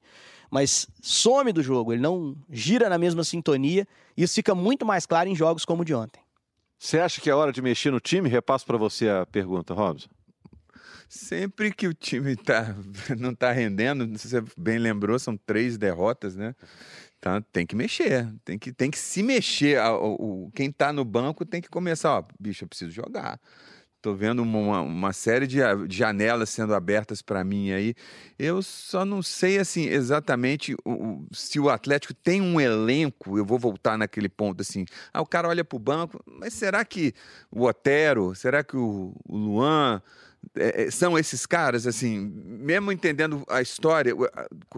Mas some do jogo, ele não gira na mesma sintonia. E isso fica muito mais claro em jogos como o de ontem. Você acha que é hora de mexer no time? Repasso para você a pergunta, Robson. Sempre que o time tá, não está rendendo, você bem lembrou, são três derrotas, né? Então tem que mexer, tem que, tem que se mexer. O, quem está no banco tem que começar, ó, bicho, eu preciso jogar. Estou vendo uma, uma série de, de janelas sendo abertas para mim aí. Eu só não sei assim exatamente o, se o Atlético tem um elenco. Eu vou voltar naquele ponto assim. Ah, o cara olha para o banco, mas será que o Otero, será que o, o Luan é, é, são esses caras, assim, mesmo entendendo a história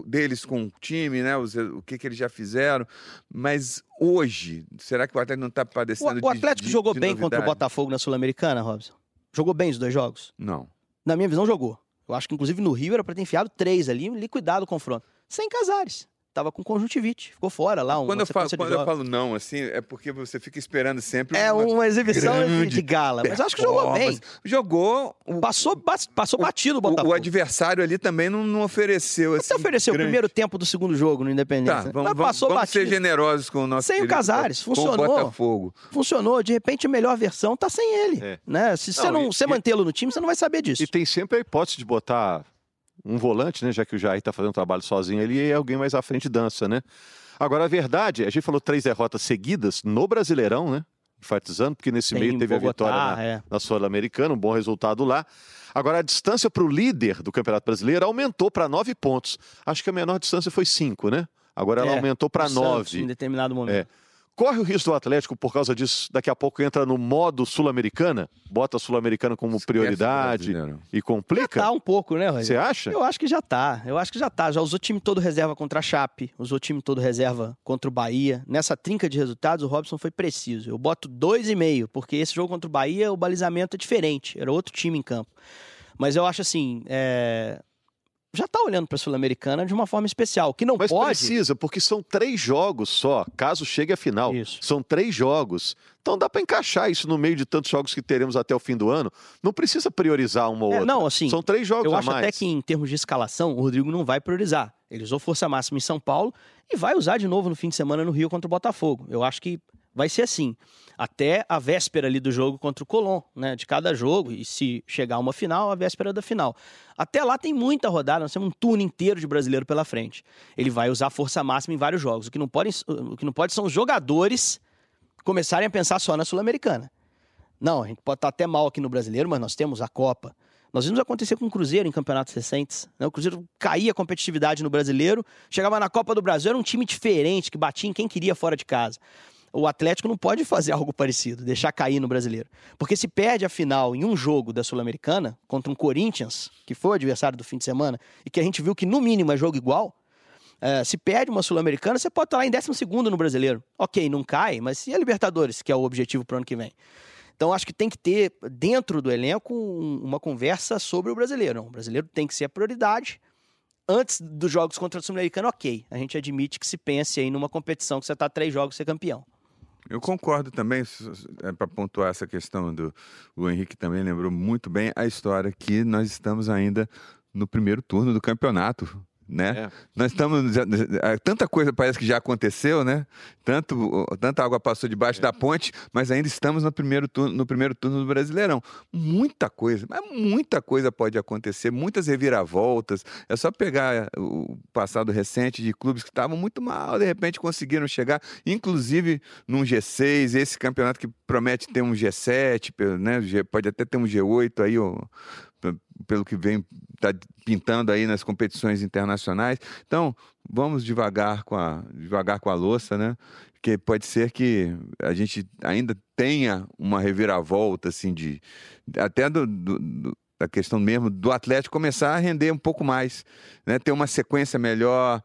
deles com o time, né, os, o que, que eles já fizeram, mas hoje, será que o Atlético não está padecendo o, o Atlético de, jogou de bem novidade? contra o Botafogo na Sul-Americana, Robson? Jogou bem os dois jogos? Não. Na minha visão, jogou. Eu acho que, inclusive, no Rio era para ter enfiado três ali, liquidado o confronto. Sem Casares tava com conjuntivite, ficou fora lá. Quando, eu falo, quando eu falo não, assim, é porque você fica esperando sempre. É uma, uma exibição de gala. Mas acho que jogou bem. Jogou. Passou, passou batido o Botafogo. O, o adversário ali também não, não ofereceu. Assim, Você ofereceu grande. o primeiro tempo do segundo jogo no Independência. Tá, vamos, mas passou vamos batido. ser generosos com o nosso. Sem o Casares, funcionou. Com o Botafogo. Funcionou. De repente a melhor versão tá sem ele. É. Né? Se não, você não, você mantê-lo no time, você não vai saber disso. E tem sempre a hipótese de botar um volante, né? Já que o Jair está fazendo um trabalho sozinho ali, e alguém mais à frente dança, né? Agora, a verdade, a gente falou três derrotas seguidas no Brasileirão, né? Enfatizando, porque nesse Tem meio teve Bogotá, a vitória na, é. na Sul-Americana, um bom resultado lá. Agora, a distância para o líder do Campeonato Brasileiro aumentou para nove pontos. Acho que a menor distância foi cinco, né? Agora ela É, aumentou para nove. Em determinado momento. É. Corre o risco do Atlético por causa disso, daqui a pouco entra no modo Sul-Americana, bota a Sul-Americana como Esquece prioridade e complica? Tá um pouco, né, Rogério? Você acha? Eu acho que já tá. Eu acho que já tá. Já usou time todo reserva contra a Chape, usou time todo reserva contra o Bahia. Nessa trinca de resultados, o Robson foi preciso. Eu boto dois e meio, porque esse jogo contra o Bahia, o balizamento é diferente. Era outro time em campo. Mas eu acho assim, é, já tá olhando para a Sul-Americana de uma forma especial. Que não Mas pode. precisa, porque são três jogos só, caso chegue a final. Isso. São três jogos. Então dá para encaixar isso no meio de tantos jogos que teremos até o fim do ano. Não precisa priorizar uma ou É, outra. não, assim, São três jogos Eu acho mais. até que em termos de escalação, o Rodrigo não vai priorizar. Ele usou força máxima em São Paulo e vai usar de novo no fim de semana no Rio contra o Botafogo. Eu acho que vai ser assim. Até a véspera ali do jogo contra o Colón, né? De cada jogo. E se chegar uma final, a véspera da final. Até lá tem muita rodada, nós temos um turno inteiro de brasileiro pela frente. Ele vai usar força máxima em vários jogos. O que não pode, o que não pode são os jogadores começarem a pensar só na Sul-Americana. Não, a gente pode estar até mal aqui no brasileiro, mas nós temos a Copa. Nós vimos acontecer com o Cruzeiro em campeonatos recentes. Né? O Cruzeiro caía a competitividade no brasileiro, chegava na Copa do Brasil, era um time diferente, que batia em quem queria fora de casa. O Atlético não pode fazer algo parecido, deixar cair no brasileiro. Porque se perde a final em um jogo da Sul-Americana, contra um Corinthians, que foi o adversário do fim de semana, e que a gente viu que no mínimo é jogo igual, é, se perde uma Sul-Americana, você pode estar lá em 12 no brasileiro. Ok, não cai, mas e a Libertadores, que é o objetivo para o ano que vem? Então, acho que tem que ter dentro do elenco um- uma conversa sobre o brasileiro. O brasileiro tem que ser a prioridade. Antes dos jogos contra o Sul-Americano, ok. A gente admite que se pense aí numa competição que você está três jogos ser campeão. Eu concordo também, é, para pontuar essa questão do. O Henrique também lembrou muito bem a história que nós estamos ainda no primeiro turno do campeonato. Né? É. Nós estamos. é, Tanta coisa parece que já aconteceu, né? Tanto, tanta água passou debaixo da ponte, mas ainda estamos no primeiro, turno, no primeiro turno do Brasileirão. Muita coisa, mas muita coisa pode acontecer, muitas reviravoltas. É só pegar o passado recente de clubes que estavam muito mal, de repente conseguiram chegar, inclusive num G6, esse campeonato que promete ter um G7, pe- né? Pode até ter um G8 aí, ó, pelo que vem tá pintando aí nas competições internacionais. Então, vamos devagar com a devagar com a louça, né? Porque pode ser que a gente ainda tenha uma reviravolta assim de até do, do- do- da questão mesmo do Atlético começar a render um pouco mais, né? Ter uma sequência melhor,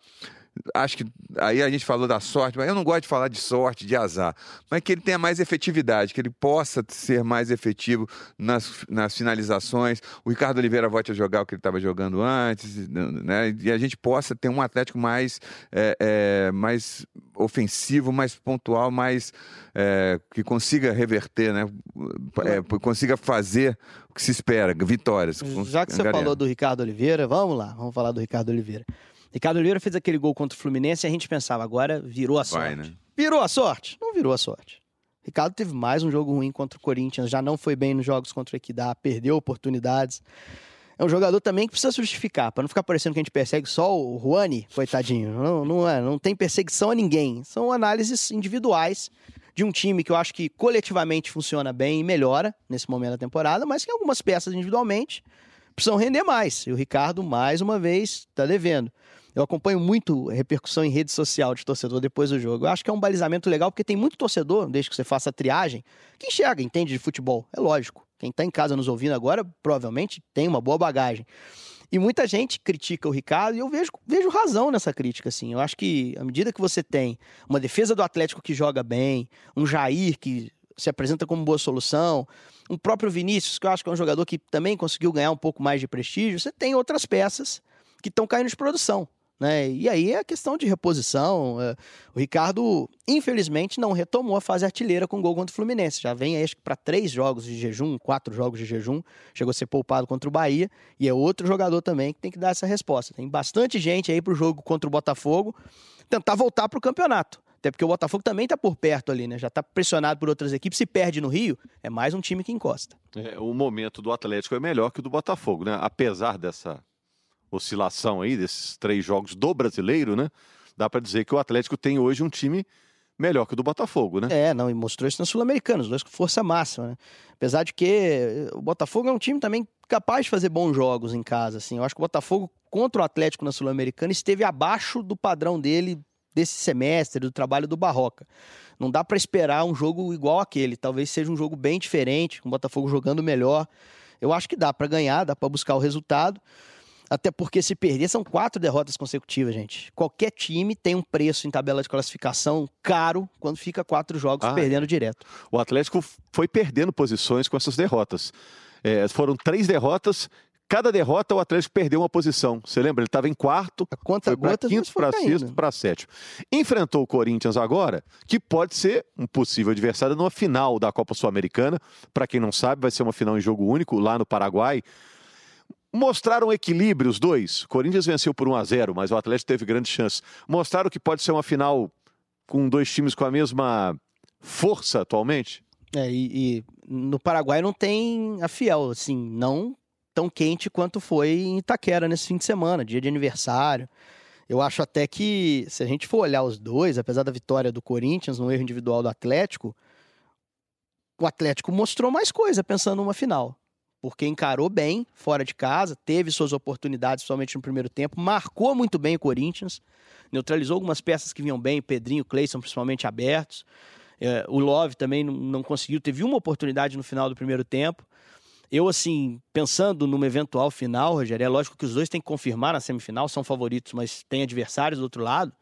acho que aí a gente falou da sorte, mas eu não gosto de falar de sorte, de azar, mas que ele tenha mais efetividade, que ele possa ser mais efetivo nas, nas finalizações. O Ricardo Oliveira volte a jogar o que ele estava jogando antes, né? E a gente possa ter um Atlético mais, é, é, mais ofensivo, mais pontual, mais é, que consiga reverter, né? É, consiga fazer o que se espera, vitórias. Já que você falou do Ricardo Oliveira, vamos lá, vamos falar do Ricardo Oliveira. Ricardo Oliveira fez aquele gol contra o Fluminense e a gente pensava, agora virou a sorte. Vai, né? Virou a sorte? Não virou a sorte. Ricardo teve mais um jogo ruim contra o Corinthians, já não foi bem nos jogos contra o Equidá, perdeu oportunidades. É um jogador também que precisa justificar, para não ficar parecendo que a gente persegue só o Juani, coitadinho. Não, não, é, não tem perseguição a ninguém. São análises individuais de um time que eu acho que coletivamente funciona bem e melhora nesse momento da temporada, mas que algumas peças individualmente precisam render mais. E o Ricardo, mais uma vez, está devendo. Eu acompanho muito repercussão em rede social de torcedor depois do jogo. Eu acho que é um balizamento legal, porque tem muito torcedor, desde que você faça a triagem, que enxerga, entende de futebol. É lógico. Quem está em casa nos ouvindo agora, provavelmente tem uma boa bagagem. E muita gente critica o Ricardo e eu vejo, vejo razão nessa crítica, assim. Eu acho que à medida que você tem uma defesa do Atlético que joga bem, um Jair que se apresenta como boa solução, um próprio Vinícius, que eu acho que é um jogador que também conseguiu ganhar um pouco mais de prestígio, você tem outras peças que estão caindo de produção. Né? E aí é questão de reposição. É, o Ricardo, infelizmente, não retomou a fase artilheira com gol contra o Fluminense. Já vem acho que para três jogos de jejum, quatro jogos de jejum. Chegou a ser poupado contra o Bahia. E é outro jogador também que tem que dar essa resposta. Tem bastante gente aí para o jogo contra o Botafogo tentar voltar para o campeonato. Até porque o Botafogo também está por perto ali, né? Já está pressionado por outras equipes. Se perde no Rio, é mais um time que encosta. É, o momento do Atlético é melhor que o do Botafogo, né? Apesar dessa oscilação aí desses três jogos do brasileiro, né? Dá para dizer que o Atlético tem hoje um time melhor que o do Botafogo, né? É, não, e mostrou isso na Sul-Americana, os dois com força máxima, né? Apesar de que o Botafogo é um time também capaz de fazer bons jogos em casa, assim. Eu acho que o Botafogo contra o Atlético na Sul-Americana esteve abaixo do padrão dele desse semestre, do trabalho do Barroca. Não dá para esperar um jogo igual aquele, talvez seja um jogo bem diferente, com o Botafogo jogando melhor. Eu acho que dá para ganhar, dá para buscar o resultado. Até porque se perder, são quatro derrotas consecutivas, gente. Qualquer time tem um preço em tabela de classificação caro quando fica quatro jogos ah, perdendo direto. O Atlético foi perdendo posições com essas derrotas. É, foram três derrotas cada derrota o Atlético perdeu uma posição. Você lembra? Ele estava em quarto, foi para quinto, para sexto, para sétimo. Enfrentou o Corinthians agora, que pode ser um possível adversário numa final da Copa Sul-Americana. Para quem não sabe, vai ser uma final em jogo único lá no Paraguai. Mostraram equilíbrio os dois. Corinthians venceu por 1 a 0, mas o Atlético teve grande chance. Mostraram que pode ser uma final com dois times com a mesma força atualmente? É, e, e no Paraguai não tem a Fiel, assim, não tão quente quanto foi em Itaquera nesse fim de semana, dia de aniversário. Eu acho até que, se a gente for olhar os dois, apesar da vitória do Corinthians no erro individual do Atlético, o Atlético mostrou mais coisa pensando numa final porque encarou bem fora de casa, teve suas oportunidades, principalmente no primeiro tempo, marcou muito bem o Corinthians, neutralizou algumas peças que vinham bem, Pedrinho, Cleison principalmente abertos. É, o Love também não, não, conseguiu, teve uma oportunidade no final do primeiro tempo. Eu, assim, pensando numa eventual final, Rogério, é lógico que os dois têm que confirmar na semifinal, são favoritos, mas tem adversários do outro lado.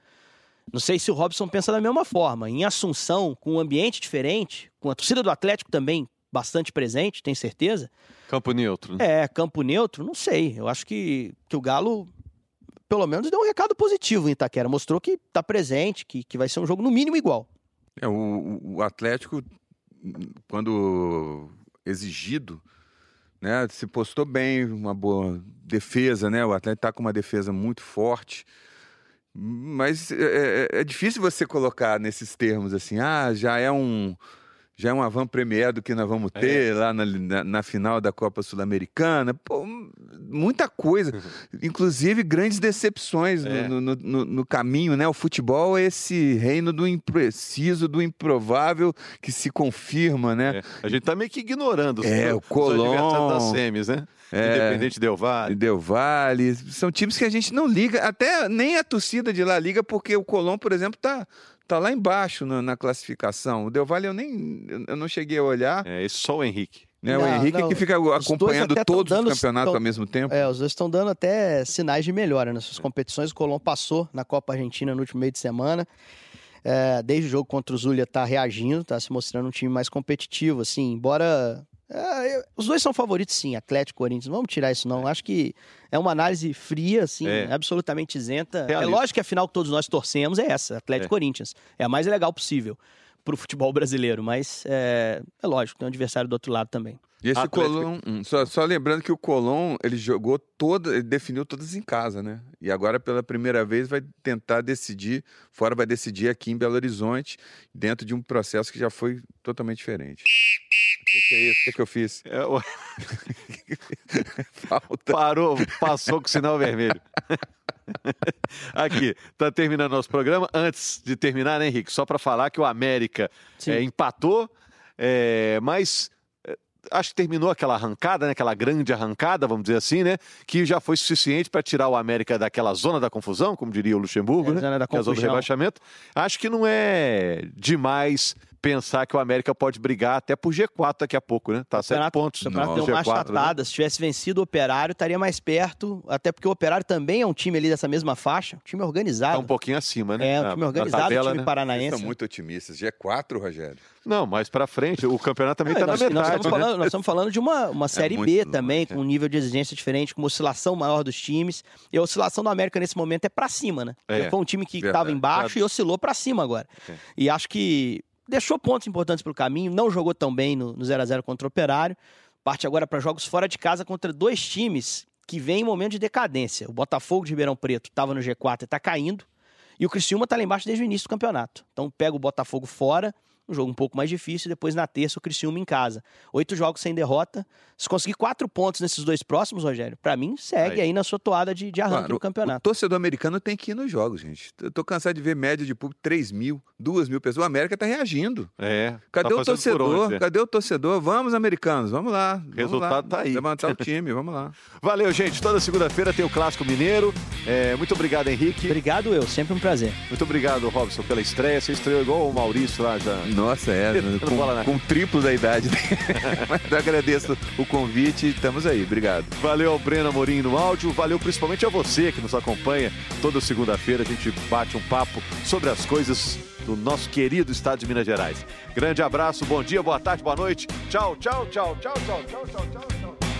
Não sei se o Robson pensa da mesma forma. Em Assunção, com um ambiente diferente, com a torcida do Atlético também bastante presente, tenho certeza. Campo neutro. Né? É, campo neutro, não sei. Eu acho que, que o Galo, pelo menos, deu um recado positivo em Itaquera. Mostrou que está presente, que, que vai ser um jogo no mínimo igual. É, o, o Atlético, quando exigido, né, se postou bem, uma boa defesa, né? O Atlético está com uma defesa muito forte. Mas é, é, é difícil você colocar nesses termos assim, ah, já é um já é uma van premier do que nós vamos ter é. lá na, na, na, final da Copa Sul-Americana. muita coisa. Inclusive grandes decepções é. no, no, no, no, caminho, né? O futebol é esse reino do impreciso, do improvável que se confirma, né? É. A gente tá meio que ignorando é, o Colón, das semis, né? É, Independente Del Vale. Del Vale. São times que a gente não liga, até nem a torcida de lá liga, porque o Colón, por exemplo, tá tá lá embaixo na, na classificação. O Del Valle eu nem eu não cheguei a olhar. É, esse só o Henrique. Né? o Não, Henrique não. que fica acompanhando todos dando- os campeonatos tão- ao mesmo tempo. É, os dois estão dando até sinais de melhora nessas competições. O Colón passou na Copa Argentina no último meio de semana. É, desde o jogo contra o Zulia tá reagindo, tá se mostrando um time mais competitivo, assim, embora. É, eu- os dois são favoritos, sim, Atlético e Corinthians. Não vamos tirar isso, não. Acho que é uma análise fria, assim, É. absolutamente isenta. Realista. É lógico que a final que todos nós torcemos é essa, Atlético e É. Corinthians. É a mais legal possível pro futebol brasileiro, mas é, é lógico, tem um adversário do outro lado também. E esse Atlético- Colón, hum, só, só lembrando que o Colón, ele jogou toda, ele definiu todas em casa, né? E agora pela primeira vez vai tentar decidir, fora vai decidir aqui em Belo Horizonte, dentro de um processo que já foi totalmente diferente. O que, é isso? O que, que eu fiz? É, o- Falta. Parou, passou com o sinal vermelho. Aqui, tá terminando nosso programa. Antes de terminar, né, Henrique? Só para falar que o América é, empatou, é, mas é, acho que terminou aquela arrancada, né, aquela grande arrancada, vamos dizer assim, né? Que já foi suficiente para tirar o América daquela zona da confusão, como diria o Luxemburgo, É, né? zona da que é a zona do confusão. rebaixamento. Acho que não é demais pensar que o América pode brigar até por G4 daqui a pouco, né? Tá a sete pontos O campeonato deu uma G4, né? achatada. Se tivesse vencido o Operário, estaria mais perto. Até porque o Operário também é um time ali dessa mesma faixa. Um time Tá organizado. um pouquinho acima, né? É, um time organizado, tabela, um time né? Vocês paranaense. são muito otimistas. G4, Rogério. Não, mais pra frente. O campeonato também Não, tá nós, na nós metade. estamos né? falando, nós estamos falando de uma, uma série muito B longe, também, é. com um nível de exigência diferente, com uma oscilação maior dos times. E a oscilação do América nesse momento é pra cima, né? É, foi um time que estava embaixo e oscilou pra cima agora. É. E acho que deixou pontos importantes pelo caminho, não jogou tão bem no no 0 a 0 contra o Operário. Parte agora para jogos fora de casa contra dois times que vêm em momento de decadência. O Botafogo de Ribeirão Preto estava no G4 e está caindo. E o Criciúma está lá embaixo desde o início do campeonato. Então pega o Botafogo fora, um jogo um pouco mais difícil, e depois na terça o Criciúma em casa. Oito jogos sem derrota. Se conseguir quatro pontos nesses dois próximos, Rogério, para mim segue Aí. aí. na sua toada de, de arranque Claro, do O campeonato. torcedor americano tem que ir nos jogos, gente. Eu tô cansado de ver média de público 3 mil, 2 mil pessoas. O América tá reagindo. É. Cadê tá o torcedor? onde, né? Cadê o torcedor? Vamos, americanos, vamos lá. vamos Resultado lá. tá aí. Levantar o time, vamos lá. Valeu, gente. Toda segunda-feira tem o Clássico Mineiro. É, muito obrigado, Henrique. Obrigado, eu. Sempre um prazer. Muito obrigado, Robson, pela estreia. Você estreou igual o Maurício lá já. Nossa, é, bola com, com triplo da idade. Mas eu agradeço o convite e estamos aí. Obrigado. Valeu ao Breno Amorim no áudio. Valeu principalmente a você que nos acompanha toda segunda-feira. A gente bate um papo sobre as coisas do nosso querido estado de Minas Gerais. Grande abraço, bom dia, boa tarde, boa noite. Tchau, tchau, tchau, tchau, tchau, tchau, tchau, tchau. tchau.